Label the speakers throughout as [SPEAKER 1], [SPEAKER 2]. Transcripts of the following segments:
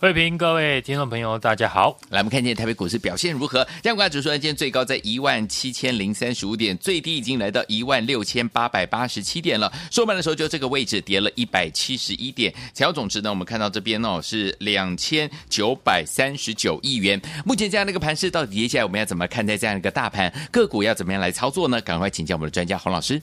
[SPEAKER 1] 慧平，各位听众朋友，大家好。
[SPEAKER 2] 来，我们看见台北股市表现如何？加权指数今天最高在一万七千零三十五点，最低已经来到一万六千八百八十七点了。收盘的时候就这个位置跌了一百七十一点，成交总值呢，我们看到这边哦是两千九百三十九亿元。目前这样的一个盘势，到底接下来我们要怎么看待这样一个大盘？个股要怎么样来操作呢？赶快请教我们的专家洪老师。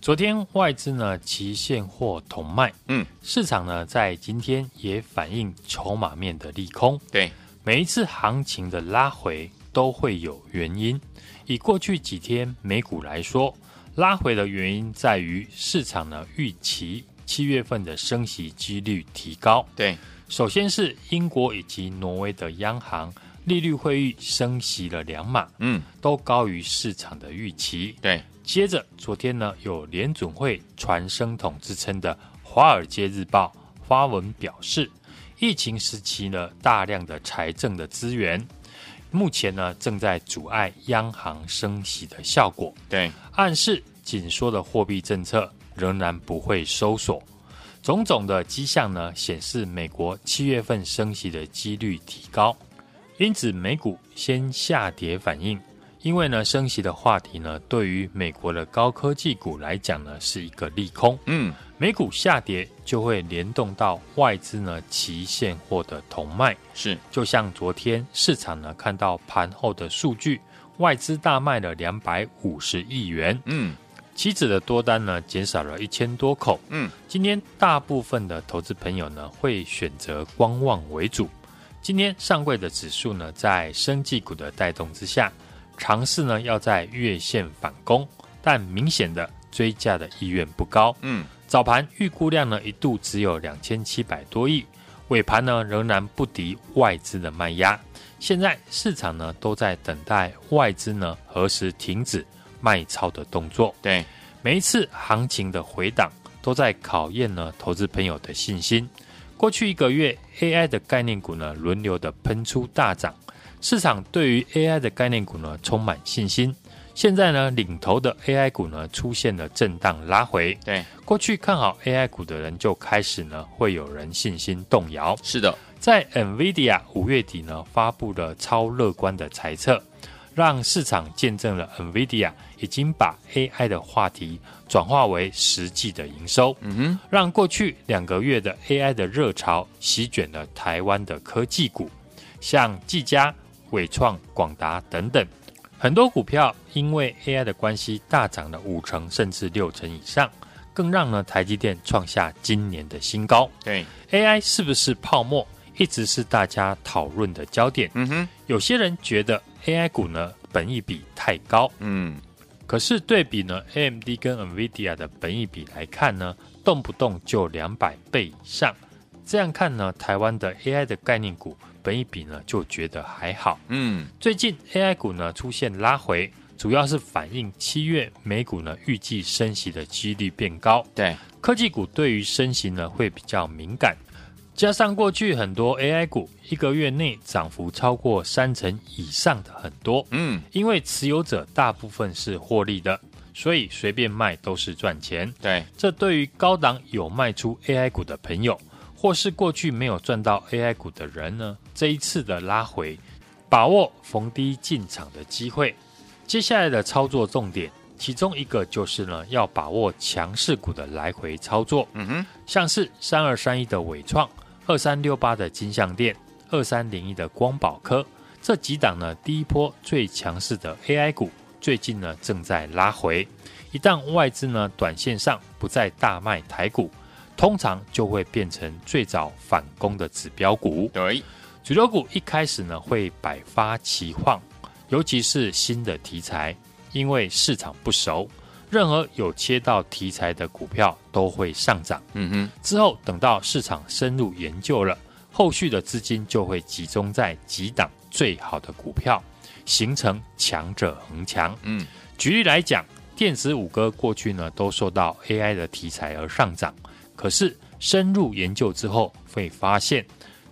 [SPEAKER 1] 昨天外资呢期现货同卖，
[SPEAKER 2] 嗯，
[SPEAKER 1] 市场呢在今天也反映筹码面的利空。
[SPEAKER 2] 对，
[SPEAKER 1] 每一次行情的拉回都会有原因。以过去几天美股来说，拉回的原因在于市场呢预期七月份的升息几率提高。
[SPEAKER 2] 对，
[SPEAKER 1] 首先是英国以及挪威的央行利率会议升息了两码，
[SPEAKER 2] 嗯，
[SPEAKER 1] 都高于市场的预期。
[SPEAKER 2] 对。
[SPEAKER 1] 接着，昨天呢，有联准会传声筒之称的《华尔街日报》发文表示，疫情时期呢，大量的财政的资源，目前呢，正在阻碍央行升息的效果。
[SPEAKER 2] 对，
[SPEAKER 1] 暗示紧缩的货币政策仍然不会收缩。种种的迹象呢，显示美国七月份升息的几率提高，因此美股先下跌反应。因为呢，升息的话题呢，对于美国的高科技股来讲呢，是一个利空。
[SPEAKER 2] 嗯，
[SPEAKER 1] 美股下跌就会联动到外资呢期现货的同卖。
[SPEAKER 2] 是，
[SPEAKER 1] 就像昨天市场呢看到盘后的数据，外资大卖了两百五十亿元。
[SPEAKER 2] 嗯，
[SPEAKER 1] 期指的多单呢减少了一千多口。
[SPEAKER 2] 嗯，
[SPEAKER 1] 今天大部分的投资朋友呢会选择观望为主。今天上柜的指数呢在生技股的带动之下。尝试呢要在月线反攻，但明显的追价的意愿不高。
[SPEAKER 2] 嗯，
[SPEAKER 1] 早盘预估量呢一度只有两千七百多亿，尾盘呢仍然不敌外资的卖压。现在市场呢都在等待外资呢何时停止卖超的动作。
[SPEAKER 2] 对，
[SPEAKER 1] 每一次行情的回档都在考验呢投资朋友的信心。过去一个月 AI 的概念股呢轮流的喷出大涨。市场对于 AI 的概念股呢充满信心，现在呢领头的 AI 股呢出现了震荡拉回。
[SPEAKER 2] 对，
[SPEAKER 1] 过去看好 AI 股的人就开始呢会有人信心动摇。
[SPEAKER 2] 是的，
[SPEAKER 1] 在 NVIDIA 五月底呢发布了超乐观的财测，让市场见证了 NVIDIA 已经把 AI 的话题转化为实际的营收。
[SPEAKER 2] 嗯哼，让
[SPEAKER 1] 过去两个月的 AI 的热潮席卷了台湾的科技股，像技嘉。纬创、广达等等，很多股票因为 AI 的关系大涨了五成甚至六成以上，更让呢台积电创下今年的新高。
[SPEAKER 2] 对
[SPEAKER 1] ，AI 是不是泡沫，一直是大家讨论的焦点。
[SPEAKER 2] 嗯哼，
[SPEAKER 1] 有些人觉得 AI 股呢本益比太高，
[SPEAKER 2] 嗯，
[SPEAKER 1] 可是对比呢 AMD 跟 NVIDIA 的本益比来看呢，动不动就两百倍以上。这样看呢，台湾的 AI 的概念股。本一比呢，就觉得还好。
[SPEAKER 2] 嗯，
[SPEAKER 1] 最近 AI 股呢出现拉回，主要是反映七月美股呢预计升息的几率变高。
[SPEAKER 2] 对，
[SPEAKER 1] 科技股对于升息呢会比较敏感，加上过去很多 AI 股一个月内涨幅超过三成以上的很多。
[SPEAKER 2] 嗯，
[SPEAKER 1] 因为持有者大部分是获利的，所以随便卖都是赚钱。
[SPEAKER 2] 对，
[SPEAKER 1] 这对于高档有卖出 AI 股的朋友。或是过去没有赚到 AI 股的人呢，这一次的拉回，把握逢低进场的机会。接下来的操作重点，其中一个就是呢，要把握强势股的来回操作。
[SPEAKER 2] 嗯哼，
[SPEAKER 1] 像是三二三一的伟创、二三六八的金像电、二三零一的光宝科这几档呢，第一波最强势的 AI 股，最近呢正在拉回。一旦外资呢短线上不再大卖台股。通常就会变成最早反攻的指标股。
[SPEAKER 2] 对，
[SPEAKER 1] 主流股一开始呢会百发齐放，尤其是新的题材，因为市场不熟，任何有切到题材的股票都会上涨。
[SPEAKER 2] 嗯哼，
[SPEAKER 1] 之后等到市场深入研究了，后续的资金就会集中在几档最好的股票，形成强者恒强。
[SPEAKER 2] 嗯，
[SPEAKER 1] 举例来讲，电子五哥过去呢都受到 AI 的题材而上涨，可是深入研究之后会发现，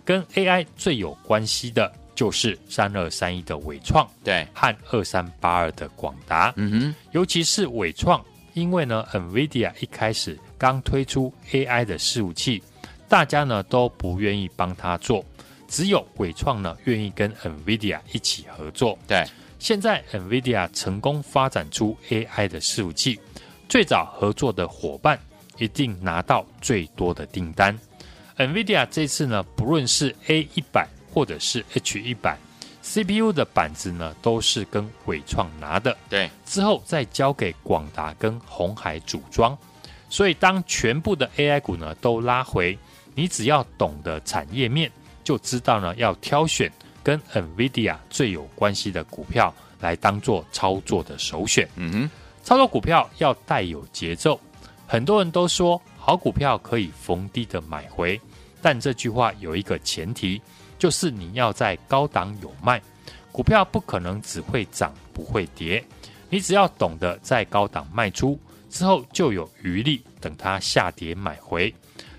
[SPEAKER 1] 跟 AI 最有关系的。就是三二三一的纬创，
[SPEAKER 2] 对，
[SPEAKER 1] 和二三八二的广达，
[SPEAKER 2] 嗯哼，
[SPEAKER 1] 尤其是纬创，因为呢，NVIDIA 一开始刚推出 AI 的伺服器，大家呢都不愿意帮他做，只有纬创呢愿意跟 NVIDIA 一起合作。
[SPEAKER 2] 对，
[SPEAKER 1] 现在 NVIDIA 成功发展出 AI 的伺服器，最早合作的伙伴一定拿到最多的订单。NVIDIA 这次呢，不论是 A 一百。或者是 H 一百 CPU 的板子呢，都是跟伟创拿的，
[SPEAKER 2] 对，
[SPEAKER 1] 之后再交给广达跟红海组装。所以当全部的 AI 股呢都拉回，你只要懂得产业面，就知道呢要挑选跟 NVIDIA 最有关系的股票来当做操作的首选。
[SPEAKER 2] 嗯哼，
[SPEAKER 1] 操作股票要带有节奏。很多人都说好股票可以逢低的买回，但这句话有一个前提。就是你要在高档有卖，股票不可能只会涨不会跌，你只要懂得在高档卖出之后，就有余力等它下跌买回。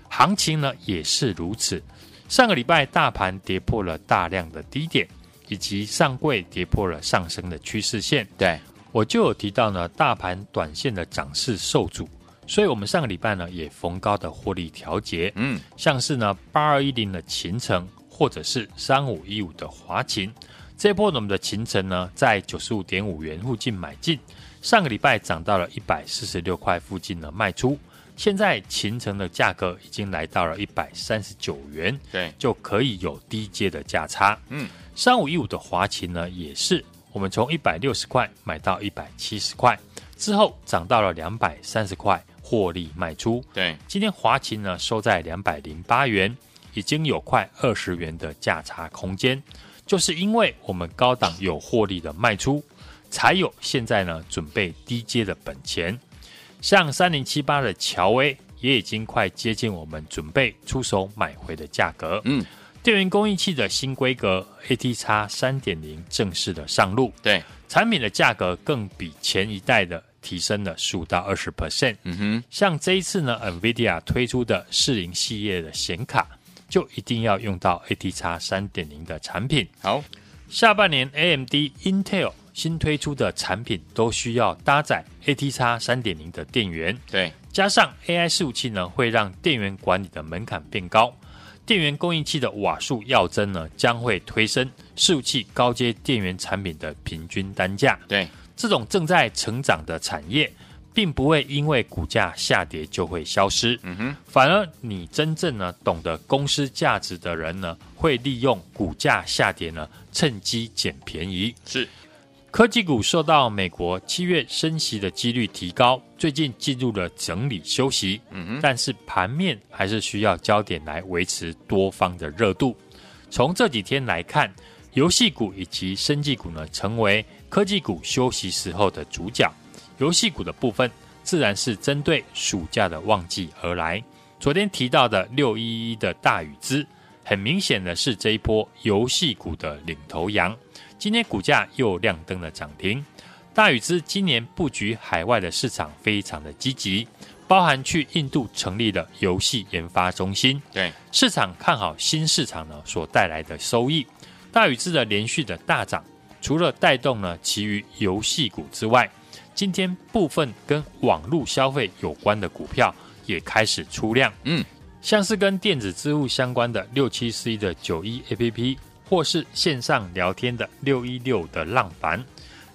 [SPEAKER 1] 行情呢也是如此。上个礼拜大盘跌破了大量的低点，以及上柜跌破了上升的趋势线。
[SPEAKER 2] 对，
[SPEAKER 1] 我就有提到呢，大盘短线的涨势受阻，所以我们上个礼拜呢也逢高的获利调节。
[SPEAKER 2] 嗯，
[SPEAKER 1] 像是呢八二一零的秦城。或者是三五一五的华勤，这波我们的秦城呢，在九十五点五元附近买进，上个礼拜涨到了一百四十六块附近呢卖出，现在秦城的价格已经来到了一百三十九元，
[SPEAKER 2] 对，
[SPEAKER 1] 就可以有低阶的价差。
[SPEAKER 2] 嗯，
[SPEAKER 1] 三五一五的华勤呢，也是我们从一百六十块买到一百七十块，之后涨到了两百三十块，获利卖出。
[SPEAKER 2] 对，
[SPEAKER 1] 今天华勤呢收在两百零八元。已经有快二十元的价差空间，就是因为我们高档有获利的卖出，才有现在呢准备低阶的本钱。像三零七八的乔威也已经快接近我们准备出手买回的价格。
[SPEAKER 2] 嗯，
[SPEAKER 1] 电源供应器的新规格 ATX 三点零正式的上路，
[SPEAKER 2] 对，
[SPEAKER 1] 产品的价格更比前一代的提升了十五到二十 percent。
[SPEAKER 2] 嗯哼，
[SPEAKER 1] 像这一次呢，NVIDIA 推出的四零系列的显卡。就一定要用到 ATX 三点零的产品。
[SPEAKER 2] 好，
[SPEAKER 1] 下半年 AMD、Intel 新推出的产品都需要搭载 ATX 三点零的电源。
[SPEAKER 2] 对，
[SPEAKER 1] 加上 AI 伺服器呢，会让电源管理的门槛变高，电源供应器的瓦数要增呢，将会推升伺服器高阶电源产品的平均单价。
[SPEAKER 2] 对，
[SPEAKER 1] 这种正在成长的产业。并不会因为股价下跌就会消失，
[SPEAKER 2] 嗯哼，
[SPEAKER 1] 反而你真正呢懂得公司价值的人呢，会利用股价下跌呢，趁机捡便宜。
[SPEAKER 2] 是，
[SPEAKER 1] 科技股受到美国七月升息的几率提高，最近进入了整理休息，
[SPEAKER 2] 嗯哼，
[SPEAKER 1] 但是盘面还是需要焦点来维持多方的热度。从这几天来看，游戏股以及生技股呢，成为科技股休息时候的主角。游戏股的部分，自然是针对暑假的旺季而来。昨天提到的六一一的大宇资，很明显的是这一波游戏股的领头羊。今天股价又亮灯了涨停。大宇资今年布局海外的市场非常的积极，包含去印度成立了游戏研发中心。
[SPEAKER 2] 对，
[SPEAKER 1] 市场看好新市场呢所带来的收益。大宇资的连续的大涨，除了带动了其余游戏股之外，今天部分跟网络消费有关的股票也开始出量，
[SPEAKER 2] 嗯，
[SPEAKER 1] 像是跟电子支付相关的六七四一的九一 APP，或是线上聊天的六一六的浪凡，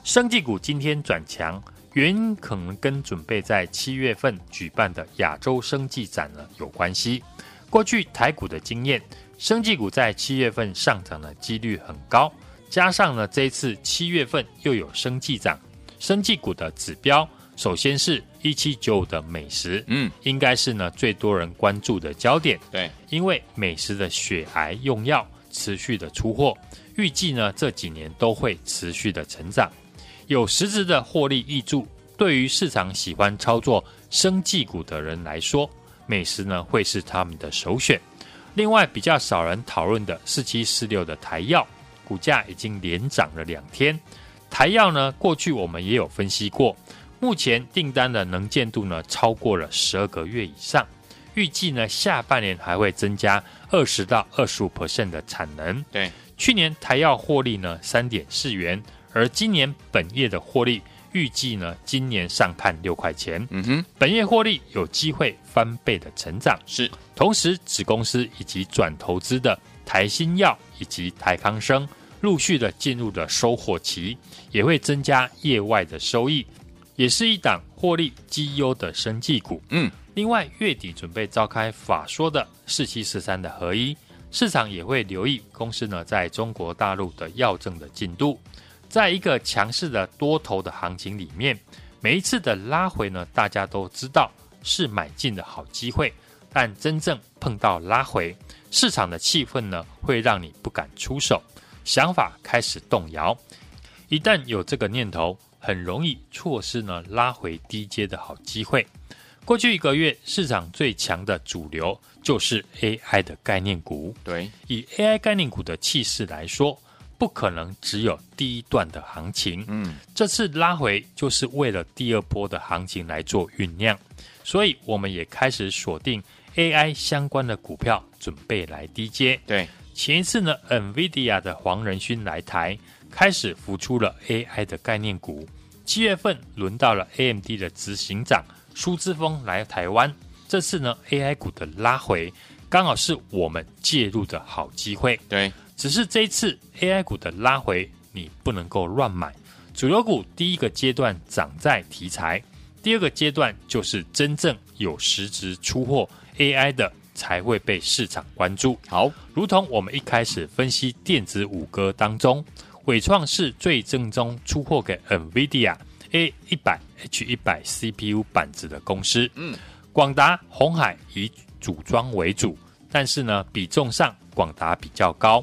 [SPEAKER 1] 生技股今天转强，原因可能跟准备在七月份举办的亚洲生技展呢有关系。过去台股的经验，生技股在七月份上涨的几率很高，加上呢这一次七月份又有生技涨。生技股的指标，首先是一七九五的美食，
[SPEAKER 2] 嗯，
[SPEAKER 1] 应该是呢最多人关注的焦点。
[SPEAKER 2] 对，
[SPEAKER 1] 因为美食的血癌用药持续的出货，预计呢这几年都会持续的成长，有实质的获利挹注，对于市场喜欢操作生技股的人来说，美食呢会是他们的首选。另外，比较少人讨论的四七四六的台药，股价已经连涨了两天。台药呢，过去我们也有分析过，目前订单的能见度呢超过了十二个月以上，预计呢下半年还会增加二十到二十五 percent 的产能。
[SPEAKER 2] 对，
[SPEAKER 1] 去年台药获利呢三点四元，而今年本业的获利预计呢今年上看六块钱。
[SPEAKER 2] 嗯哼，
[SPEAKER 1] 本业获利有机会翻倍的成长。
[SPEAKER 2] 是，
[SPEAKER 1] 同时子公司以及转投资的台新药以及台康生。陆续的进入了收获期，也会增加业外的收益，也是一档获利绩优的生技股。
[SPEAKER 2] 嗯，
[SPEAKER 1] 另外月底准备召开法说的四七四三的合一，市场也会留意公司呢在中国大陆的药证的进度。在一个强势的多头的行情里面，每一次的拉回呢，大家都知道是买进的好机会，但真正碰到拉回，市场的气氛呢，会让你不敢出手。想法开始动摇，一旦有这个念头，很容易错失呢拉回低阶的好机会。过去一个月，市场最强的主流就是 AI 的概念股。
[SPEAKER 2] 对，
[SPEAKER 1] 以 AI 概念股的气势来说，不可能只有第一段的行情。
[SPEAKER 2] 嗯，
[SPEAKER 1] 这次拉回就是为了第二波的行情来做酝酿，所以我们也开始锁定 AI 相关的股票，准备来低阶。
[SPEAKER 2] 对。
[SPEAKER 1] 前一次呢，NVIDIA 的黄仁勋来台，开始浮出了 AI 的概念股。七月份轮到了 AMD 的执行长苏姿丰来台湾，这次呢，AI 股的拉回刚好是我们介入的好机会。
[SPEAKER 2] 对，
[SPEAKER 1] 只是这一次 AI 股的拉回，你不能够乱买。主流股第一个阶段涨在题材，第二个阶段就是真正有实质出货 AI 的。才会被市场关注。
[SPEAKER 2] 好，
[SPEAKER 1] 如同我们一开始分析电子五哥当中，纬创是最正宗出货给 NVIDIA A 一百 H 一百 CPU 板子的公司。
[SPEAKER 2] 嗯，
[SPEAKER 1] 广达、红海以组装为主，但是呢，比重上广达比较高。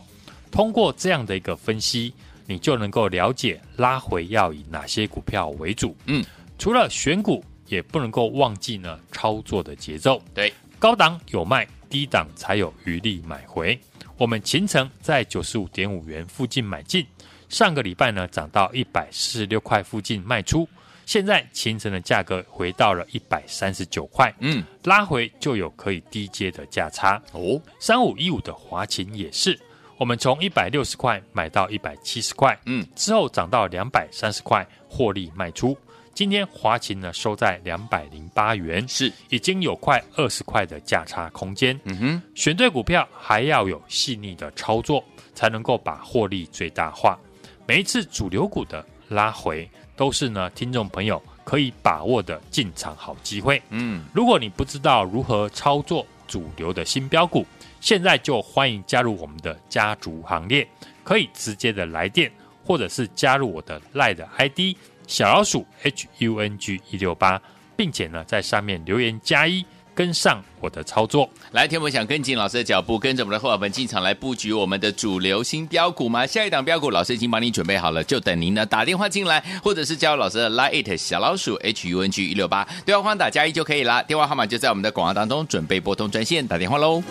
[SPEAKER 1] 通过这样的一个分析，你就能够了解拉回要以哪些股票为主。
[SPEAKER 2] 嗯，
[SPEAKER 1] 除了选股，也不能够忘记呢操作的节奏。
[SPEAKER 2] 对。
[SPEAKER 1] 高档有卖，低档才有余力买回。我们秦城在九十五点五元附近买进，上个礼拜呢涨到一百四十六块附近卖出，现在秦城的价格回到了一百三十九块，
[SPEAKER 2] 嗯，
[SPEAKER 1] 拉回就有可以低接的价差哦。三五一五的华勤也是，我们从一百六十块买到一百七十块，
[SPEAKER 2] 嗯，
[SPEAKER 1] 之后涨到两百三十块获利卖出。今天华勤呢收在两百零八元，
[SPEAKER 2] 是
[SPEAKER 1] 已经有快二十块的价差空间。
[SPEAKER 2] 嗯哼，
[SPEAKER 1] 选对股票还要有细腻的操作，才能够把获利最大化。每一次主流股的拉回，都是呢听众朋友可以把握的进场好机会。
[SPEAKER 2] 嗯，
[SPEAKER 1] 如果你不知道如何操作主流的新标股，现在就欢迎加入我们的家族行列，可以直接的来电，或者是加入我的 LINE 的 ID。小老鼠 H U N G 一六八，并且呢，在上面留言加一，跟上我的操作。
[SPEAKER 2] 来，天我想跟紧老师的脚步，跟着我们的伙伴们进场来布局我们的主流新标股吗？下一档标股，老师已经帮你准备好了，就等您呢打电话进来，或者是加入老师的 Line 小老鼠 H U N G 一六八，对话框打加一就可以了。电话号码就在我们的广告当中，准备拨通专线打电话喽。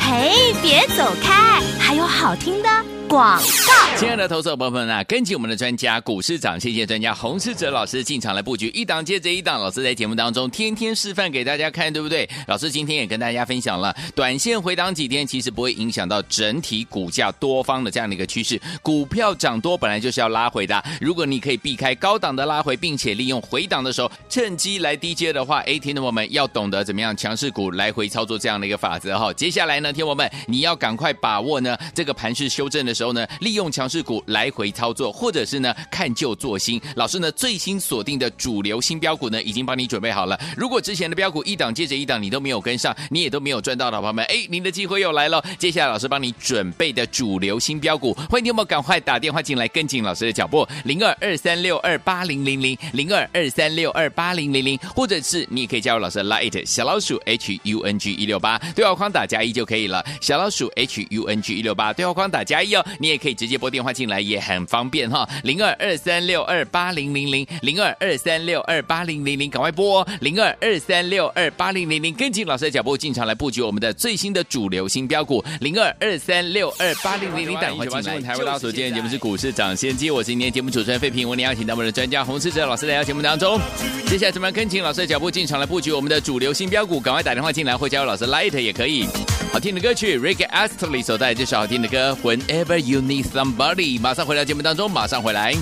[SPEAKER 3] 嘿，别走开，还有好听的。广告，
[SPEAKER 2] 亲爱的投资者朋友们啊，跟紧我们的专家股市涨，谢谢专家洪世哲老师进场来布局，一档接着一档，老师在节目当中天天示范给大家看，对不对？老师今天也跟大家分享了，短线回档几天，其实不会影响到整体股价多方的这样的一个趋势。股票涨多本来就是要拉回的，如果你可以避开高档的拉回，并且利用回档的时候趁机来低接的话，哎，听众朋友们要懂得怎么样强势股来回操作这样的一个法则哈。接下来呢，听众朋友们你要赶快把握呢这个盘势修正的时候呢，利用强势股来回操作，或者是呢看旧做新。老师呢最新锁定的主流新标股呢，已经帮你准备好了。如果之前的标股一档接着一档，你都没有跟上，你也都没有赚到的朋友们，哎，您的机会又来了。接下来老师帮你准备的主流新标股，欢迎你们赶快打电话进来跟紧老师的脚步，零二二三六二八零零零零二二三六二八零零零，或者是你也可以加入老师的 Light 小老鼠 H U N G 一六八对话框打加一就可以了。小老鼠 H U N G 一六八对话框打加一哦。
[SPEAKER 4] 你也可以直接拨电话进来，也很方便哈。零二二三六二八零零零，零二二三六二八零零零，赶快拨零二二三六二八零零零，跟紧老师的脚步进场来布局我们的最新的主流新标股，零二二三六二八零零零，赶快进来。台湾大所见节目是股市涨先机，我是今天节目主持人费平，我们邀请到我们的专家洪世哲老师来到节目当中。接下来怎么样跟紧老师的脚步进场来布局我们的主流新标股？赶快打电话进来或加入老师 Light 也可以。好听的歌曲，Rick Astley 所带来这首好听的歌，Whenever You Need Somebody。马上回到节目当中，马上回来。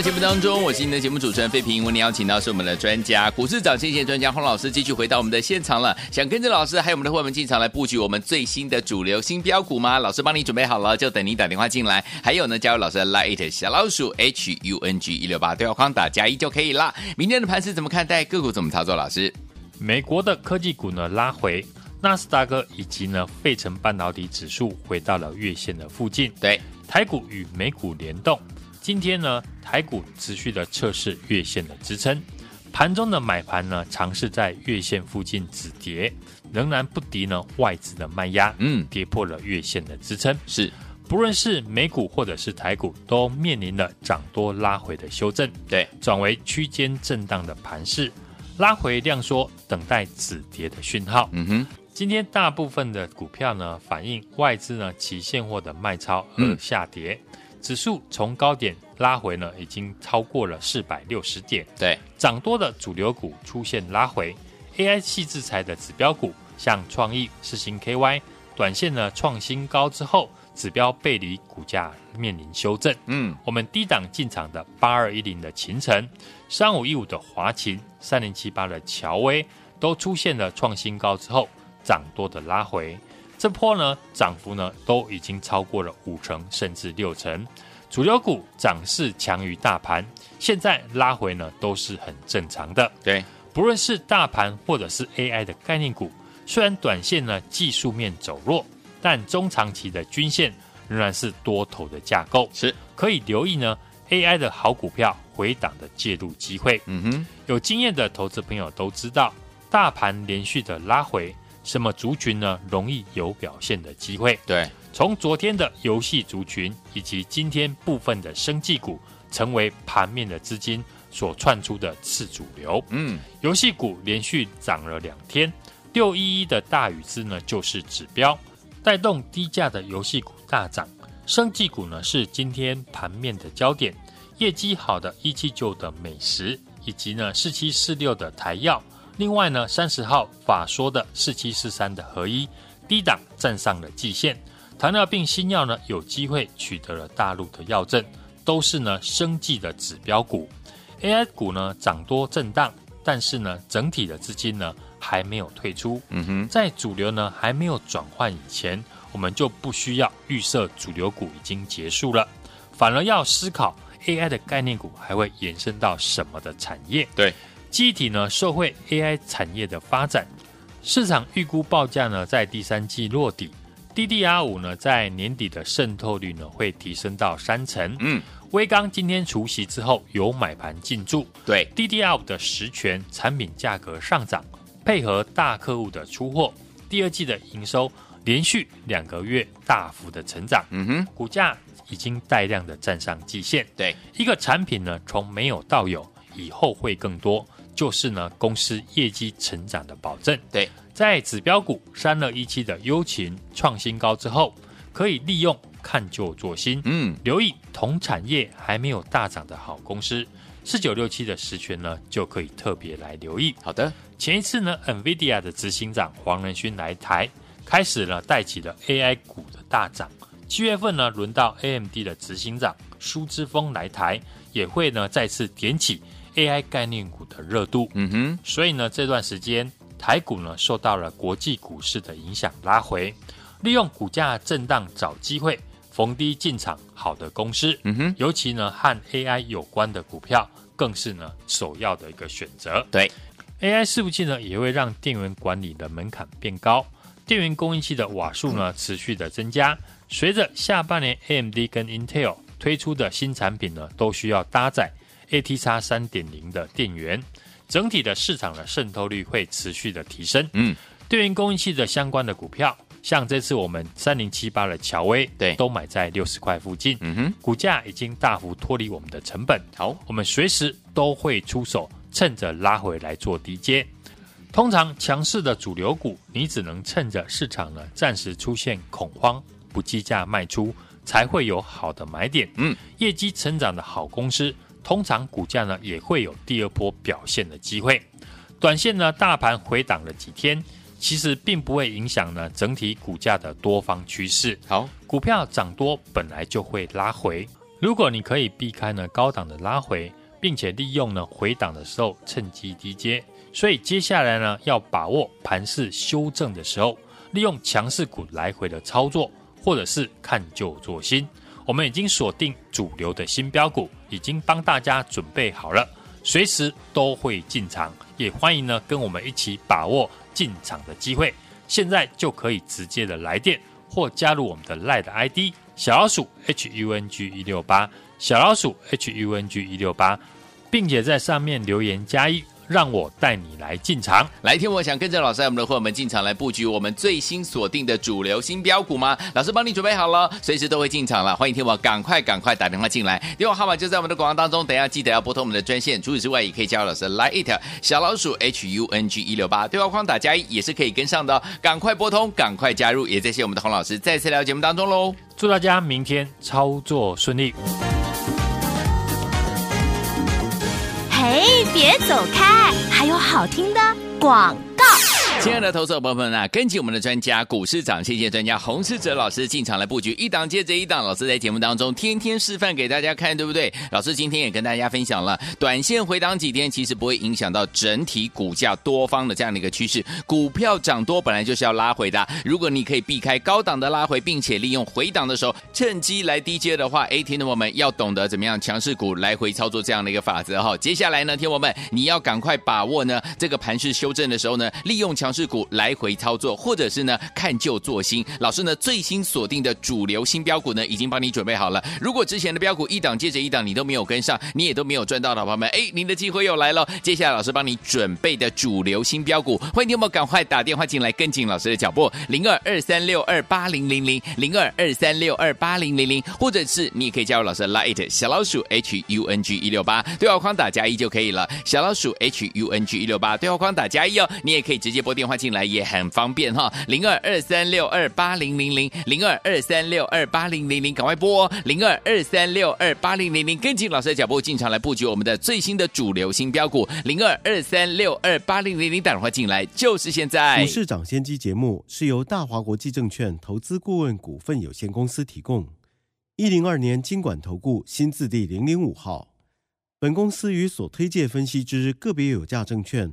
[SPEAKER 4] 的节目当中，我是您的节目主持人费平。为您邀请到是我们的专家，股市涨先机专家洪老师，继续回到我们的现场了。想跟着老师还有我们的伙伴进场来布局我们最新的主流新标股吗？老师帮你准备好了，就等你打电话进来。还有呢，加入老师的 Light 小老鼠 H U N G 一六八对话框打加一就可以啦。明天的盘势怎么看待？个股怎么操作？老师，
[SPEAKER 1] 美国的科技股呢拉回，纳斯达克以及呢费城半导体指数回到了月线的附近。
[SPEAKER 4] 对，
[SPEAKER 1] 台股与美股联动。今天呢，台股持续的测试月线的支撑，盘中的买盘呢尝试在月线附近止跌，仍然不敌呢外资的卖压，嗯，跌破了月线的支撑。
[SPEAKER 4] 是，
[SPEAKER 1] 不论是美股或者是台股，都面临了涨多拉回的修正，
[SPEAKER 4] 对，
[SPEAKER 1] 转为区间震荡的盘势，拉回量缩，等待止跌的讯号。嗯哼，今天大部分的股票呢反映外资呢期现货的卖超而下跌。嗯指数从高点拉回呢，已经超过了四百六十点。
[SPEAKER 4] 对，
[SPEAKER 1] 涨多的主流股出现拉回，AI 矽智财的指标股，像创意、四星 KY，短线呢创新高之后，指标背离，股价面临修正。嗯，我们低档进场的八二一零的秦城，三五一五的华勤，三零七八的乔威，都出现了创新高之后涨多的拉回。这波呢，涨幅呢都已经超过了五成，甚至六成。主流股涨势强于大盘，现在拉回呢都是很正常的。
[SPEAKER 4] 对，
[SPEAKER 1] 不论是大盘或者是 AI 的概念股，虽然短线呢技术面走弱，但中长期的均线仍然是多头的架构，
[SPEAKER 2] 是
[SPEAKER 1] 可以留意呢 AI 的好股票回档的介入机会。
[SPEAKER 2] 嗯哼，
[SPEAKER 1] 有经验的投资朋友都知道，大盘连续的拉回，什么族群呢容易有表现的机会？
[SPEAKER 2] 对，
[SPEAKER 1] 从昨天的游戏族群，以及今天部分的生技股，成为盘面的资金所窜出的次主流。
[SPEAKER 2] 嗯，
[SPEAKER 1] 游戏股连续涨了两天，六一一的大宇资呢就是指标，带动低价的游戏股大涨。生技股呢是今天盘面的焦点，业绩好的一七九的美食，以及呢四七四六的台药，另外呢三十号法说的四七四三的合一，低档站上了季线。糖尿病新药呢有机会取得了大陆的药证，都是呢生计的指标股。AI 股呢涨多震荡，但是呢整体的资金呢还没有退出。
[SPEAKER 2] 嗯哼，
[SPEAKER 1] 在主流呢还没有转换以前。我们就不需要预设主流股已经结束了，反而要思考 AI 的概念股还会延伸到什么的产业？
[SPEAKER 2] 对，
[SPEAKER 1] 记忆体呢受惠 AI 产业的发展，市场预估报价呢在第三季落底，DDR 五呢在年底的渗透率呢会提升到三成。
[SPEAKER 2] 嗯，
[SPEAKER 1] 威刚今天除夕之后有买盘进驻，
[SPEAKER 2] 对
[SPEAKER 1] ，DDR 五的实权产品价格上涨，配合大客户的出货，第二季的营收。连续两个月大幅的成长，
[SPEAKER 2] 嗯哼，
[SPEAKER 1] 股价已经带量的站上季线。
[SPEAKER 2] 对，
[SPEAKER 1] 一个产品呢，从没有到有，以后会更多，就是呢公司业绩成长的保证。
[SPEAKER 2] 对，
[SPEAKER 1] 在指标股三二一七的优勤创新高之后，可以利用看旧做新，
[SPEAKER 2] 嗯，
[SPEAKER 1] 留意同产业还没有大涨的好公司，四九六七的实权呢就可以特别来留意。
[SPEAKER 2] 好的，
[SPEAKER 1] 前一次呢，NVIDIA 的执行长黄仁勋来台。开始呢带起了 AI 股的大涨。七月份呢，轮到 AMD 的执行长苏之峰来台，也会呢再次点起 AI 概念股的热度。
[SPEAKER 2] 嗯哼，
[SPEAKER 1] 所以呢这段时间台股呢受到了国际股市的影响拉回，利用股价震荡找机会逢低进场好的公司。
[SPEAKER 2] 嗯哼，
[SPEAKER 1] 尤其呢和 AI 有关的股票更是呢首要的一个选择。
[SPEAKER 2] 对
[SPEAKER 1] ，AI 伺服器呢也会让电源管理的门槛变高。电源供应器的瓦数呢持续的增加，随着下半年 AMD 跟 Intel 推出的新产品呢，都需要搭载 ATX 三点零的电源，整体的市场的渗透率会持续的提升。
[SPEAKER 2] 嗯，
[SPEAKER 1] 电源供应器的相关的股票，像这次我们三零七八的乔威，
[SPEAKER 2] 对，
[SPEAKER 1] 都买在六十块附近。
[SPEAKER 2] 嗯哼，
[SPEAKER 1] 股价已经大幅脱离我们的成本。
[SPEAKER 2] 好，
[SPEAKER 1] 我们随时都会出手，趁着拉回来做低接。通常强势的主流股，你只能趁着市场呢暂时出现恐慌，不计价卖出，才会有好的买点。
[SPEAKER 2] 嗯，
[SPEAKER 1] 业绩成长的好公司，通常股价呢也会有第二波表现的机会。短线呢，大盘回档了几天，其实并不会影响呢整体股价的多方趋势。
[SPEAKER 2] 好，
[SPEAKER 1] 股票涨多本来就会拉回，如果你可以避开呢高档的拉回，并且利用呢回档的时候趁机低接。所以接下来呢，要把握盘势修正的时候，利用强势股来回的操作，或者是看旧做新。我们已经锁定主流的新标股，已经帮大家准备好了，随时都会进场。也欢迎呢跟我们一起把握进场的机会。现在就可以直接的来电或加入我们的 LINE ID 小老鼠 HUNG 一六八小老鼠 HUNG 一六八，并且在上面留言加一。让我带你来进场，
[SPEAKER 2] 来听我想跟着老师，我们的伙伴们进场来布局我们最新锁定的主流新标股吗？老师帮你准备好了，随时都会进场了。欢迎听我赶快赶快打电话进来，电话号码就在我们的广告当中。等下记得要拨通我们的专线。除此之外，也可以加入老师来一条小老鼠 H U N G 一六八对话框打加一也是可以跟上的。赶快拨通，赶快加入。也谢谢我们的洪老师再次来到节目当中喽。
[SPEAKER 1] 祝大家明天操作顺利。
[SPEAKER 3] 嘿，别走开，还有好听的广。
[SPEAKER 2] 亲爱的投资者朋友们啊，跟紧我们的专家股市涨谢谢专家洪世哲老师进场来布局，一档接着一档，老师在节目当中天天示范给大家看，对不对？老师今天也跟大家分享了，短线回档几天，其实不会影响到整体股价多方的这样的一个趋势。股票涨多本来就是要拉回的，如果你可以避开高档的拉回，并且利用回档的时候趁机来低接的话，哎，听众朋友们要懂得怎么样强势股来回操作这样的一个法则哈。接下来呢，听众朋友们你要赶快把握呢这个盘势修正的时候呢，利用强强势股来回操作，或者是呢看旧做新。老师呢最新锁定的主流新标股呢，已经帮你准备好了。如果之前的标股一档接着一档，你都没有跟上，你也都没有赚到的朋友们，哎，您的机会又来了。接下来老师帮你准备的主流新标股，欢迎你们赶快打电话进来跟紧老师的脚步，零二二三六二八零零零零二二三六二八零零零，或者是你也可以加入老师的 Light 小老鼠 H U N G 一六八对话框打加一就可以了，小老鼠 H U N G 一六八对话框打加一哦，你也可以直接拨电电话进来，也很方便哈，零二二三六二八零零零零二二三六二八零零零，赶快拨，零二二三六二八零零零，跟紧老师的脚步进场来布局我们的最新的主流新标股，零二二三六二八零零零，打电话进来就是现在。
[SPEAKER 5] 股市涨先机节目是由大华国际证券投资顾问股份有限公司提供，一零二年金管投顾新字第零零五号。本公司与所推介分析之个别有价证券